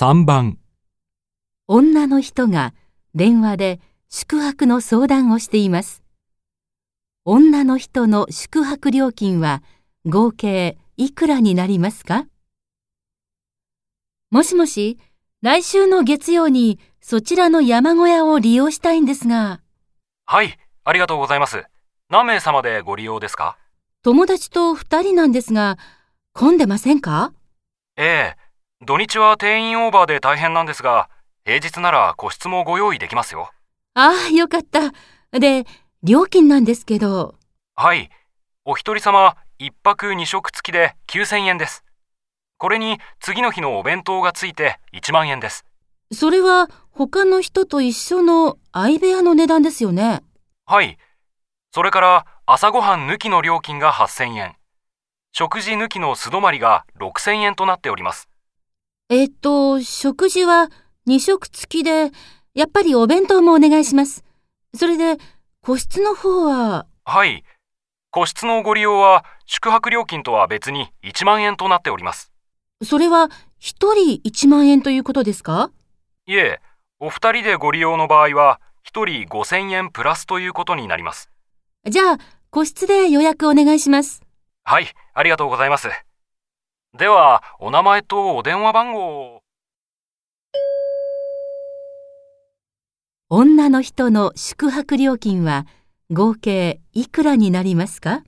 3番。女の人が電話で宿泊の相談をしています。女の人の宿泊料金は合計いくらになりますか？もしもし、来週の月曜にそちらの山小屋を利用したいんですが、はい、ありがとうございます。何名様でご利用ですか？友達と二人なんですが、混んでませんか？ええ、土日は定員オーバーで大変なんですが、平日なら個室もご用意できますよ。ああ、よかった。で、料金なんですけど、はい、お一人様一泊二食付きで9000円です。これに次の日のお弁当がついて1万円です。それは他の人と一緒の相部屋の値段ですよね。はい。それから朝ごはん抜きの料金が8000円。食事抜きの素泊まりが6000円となっております。えっと、食事は2食付きで、やっぱりお弁当もお願いします。それで、個室の方は、はい。個室のご利用は宿泊料金とは別に1万円となっております。それは1人1万円ということですか？いえ、お二人でご利用の場合は1人5000円プラスということになります。じゃあ、個室で予約お願いします。はい、ありがとうございます。では、お名前とお電話番号。女の人の宿泊料金は合計いくらになりますか？